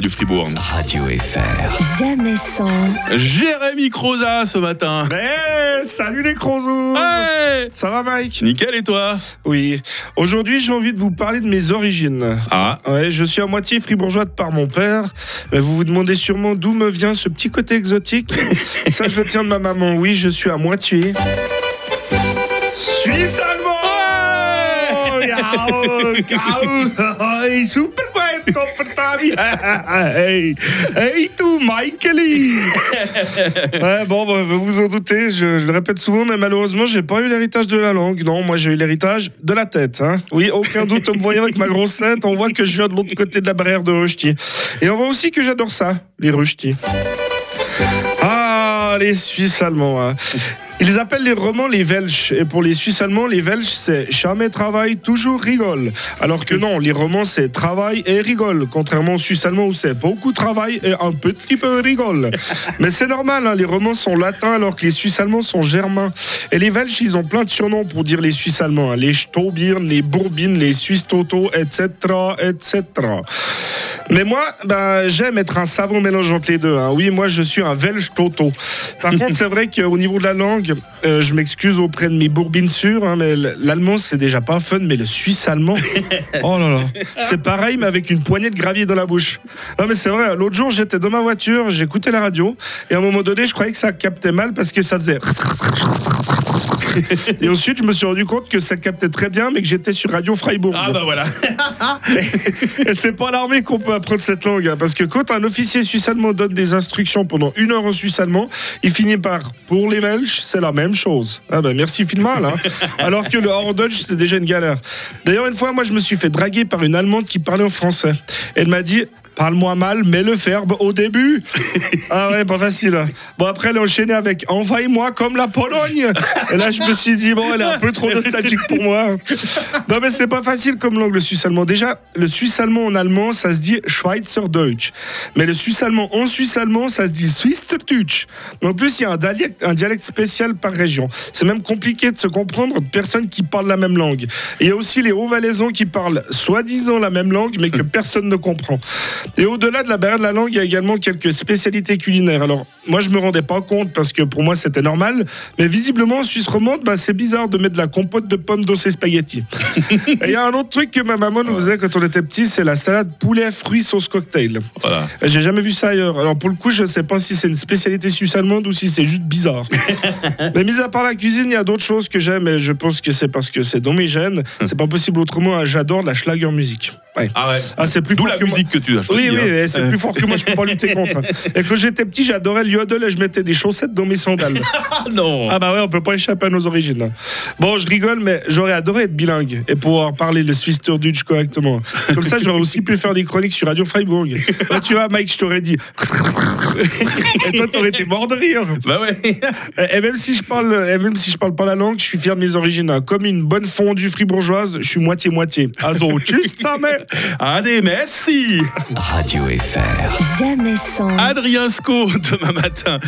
Du Fribourg. Radio FR. Jamais sans. Jérémy Croza ce matin. Eh, salut les crozos Ça va Mike Nickel et toi Oui. Aujourd'hui j'ai envie de vous parler de mes origines. Ah, Ouais, je suis à moitié fribourgeois de par mon père. Mais vous vous demandez sûrement d'où me vient ce petit côté exotique. Ça je le tiens de ma maman. Oui, je suis à moitié. Suisse allemand. Hey, super Koppertabi. Hey, hey, tout, Michaeli. Ouais, bon, bah, vous vous en doutez, je, je le répète souvent, mais malheureusement, j'ai pas eu l'héritage de la langue. Non, moi, j'ai eu l'héritage de la tête. Hein. Oui, aucun doute, en me voyant avec ma grosse tête, on voit que je viens de l'autre côté de la barrière de Rushti. Et on voit aussi que j'adore ça, les Rushti. Ah, les Suisses allemands. hein. Ils appellent les romans les Welsh. Et pour les Suisses allemands, les Welsh, c'est jamais travaille, toujours rigole. Alors que non, les romans, c'est travail et rigole. Contrairement aux Suisses allemands où c'est beaucoup travail et un petit peu rigole. Mais c'est normal, hein, les romans sont latins alors que les Suisses allemands sont germains. Et les Welsh, ils ont plein de surnoms pour dire les Suisses allemands. hein. Les Staubirn, les Bourbines, les Suisses Toto, etc., etc. Mais moi, ben, j'aime être un savant mélange entre les deux. hein. Oui, moi, je suis un Welsh Toto. Par contre, c'est vrai qu'au niveau de la langue, euh, je m'excuse auprès de mes bourbines sûres, hein, mais l'allemand, c'est déjà pas fun, mais le suisse allemand, oh là là, c'est pareil, mais avec une poignée de gravier dans la bouche. Non, mais c'est vrai, l'autre jour, j'étais dans ma voiture, j'écoutais la radio, et à un moment donné, je croyais que ça captait mal parce que ça faisait. Et ensuite, je me suis rendu compte que ça captait très bien, mais que j'étais sur Radio Freiburg. ah bah voilà. Et c'est pas l'armée qu'on peut apprendre cette langue, hein, parce que quand un officier suisse-allemand donne des instructions pendant une heure en suisse-allemand, il finit par pour les Belges, c'est la même chose. Ah ben merci Filmal, hein. alors que le hors-Dutch c'était déjà une galère. D'ailleurs une fois, moi je me suis fait draguer par une Allemande qui parlait en français. Elle m'a dit. Parle-moi mal, mets le verbe au début. ah ouais, pas facile. Bon, après, elle a enchaîné avec Envahis-moi comme la Pologne. Et là, je me suis dit, bon, elle est un peu trop nostalgique pour moi. Non, mais c'est pas facile comme langue, le suisse-allemand. Déjà, le suisse-allemand en allemand, ça se dit Schweizerdeutsch. Mais le suisse-allemand en suisse-allemand, ça se dit Swiss-Deutsch. En plus, il y a un dialecte, un dialecte spécial par région. C'est même compliqué de se comprendre de personnes qui parlent la même langue. Et il y a aussi les hauts-valaisans qui parlent soi-disant la même langue, mais que personne ne comprend. Et au-delà de la barrière de la langue, il y a également quelques spécialités culinaires. Moi, je me rendais pas compte parce que pour moi, c'était normal. Mais visiblement, en Suisse romande, bah, c'est bizarre de mettre de la compote de pommes dans ses spaghettis. Et il y a un autre truc que ma maman nous faisait quand on était petit, c'est la salade poulet fruits sauce cocktail. Voilà. J'ai jamais vu ça ailleurs. Alors pour le coup, je sais pas si c'est une spécialité suisse-allemande ou si c'est juste bizarre. Mais mis à part la cuisine, il y a d'autres choses que j'aime et je pense que c'est parce que c'est dans mes gènes. C'est pas possible autrement. hein. J'adore la schlager musique. Ouais. Ah ouais. Ah, c'est plus D'où fort la que moi. musique que tu as choisie. Oui, oui, hein. et c'est plus fort que moi, je peux pas lutter contre. Et quand j'étais petit, j'adorais yodel et je mettais des chaussettes dans mes sandales. Ah non. Ah bah ouais, on peut pas échapper à nos origines. Bon, je rigole, mais j'aurais adoré être bilingue et pouvoir parler le Swiss Dutch correctement. Comme ça, j'aurais aussi pu faire des chroniques sur Radio Freiburg. Là, tu vois, Mike, je t'aurais dit. et toi, t'aurais été mort de rire. Bah ouais. Et même si je parle, et même si je parle pas la langue, je suis fier de mes origines. Comme une bonne fondue fribourgeoise, je suis moitié moitié. Also, tschüss, ça mère. Allez, merci. Radio FR. Jamais sans. Adrien Sco demain matin.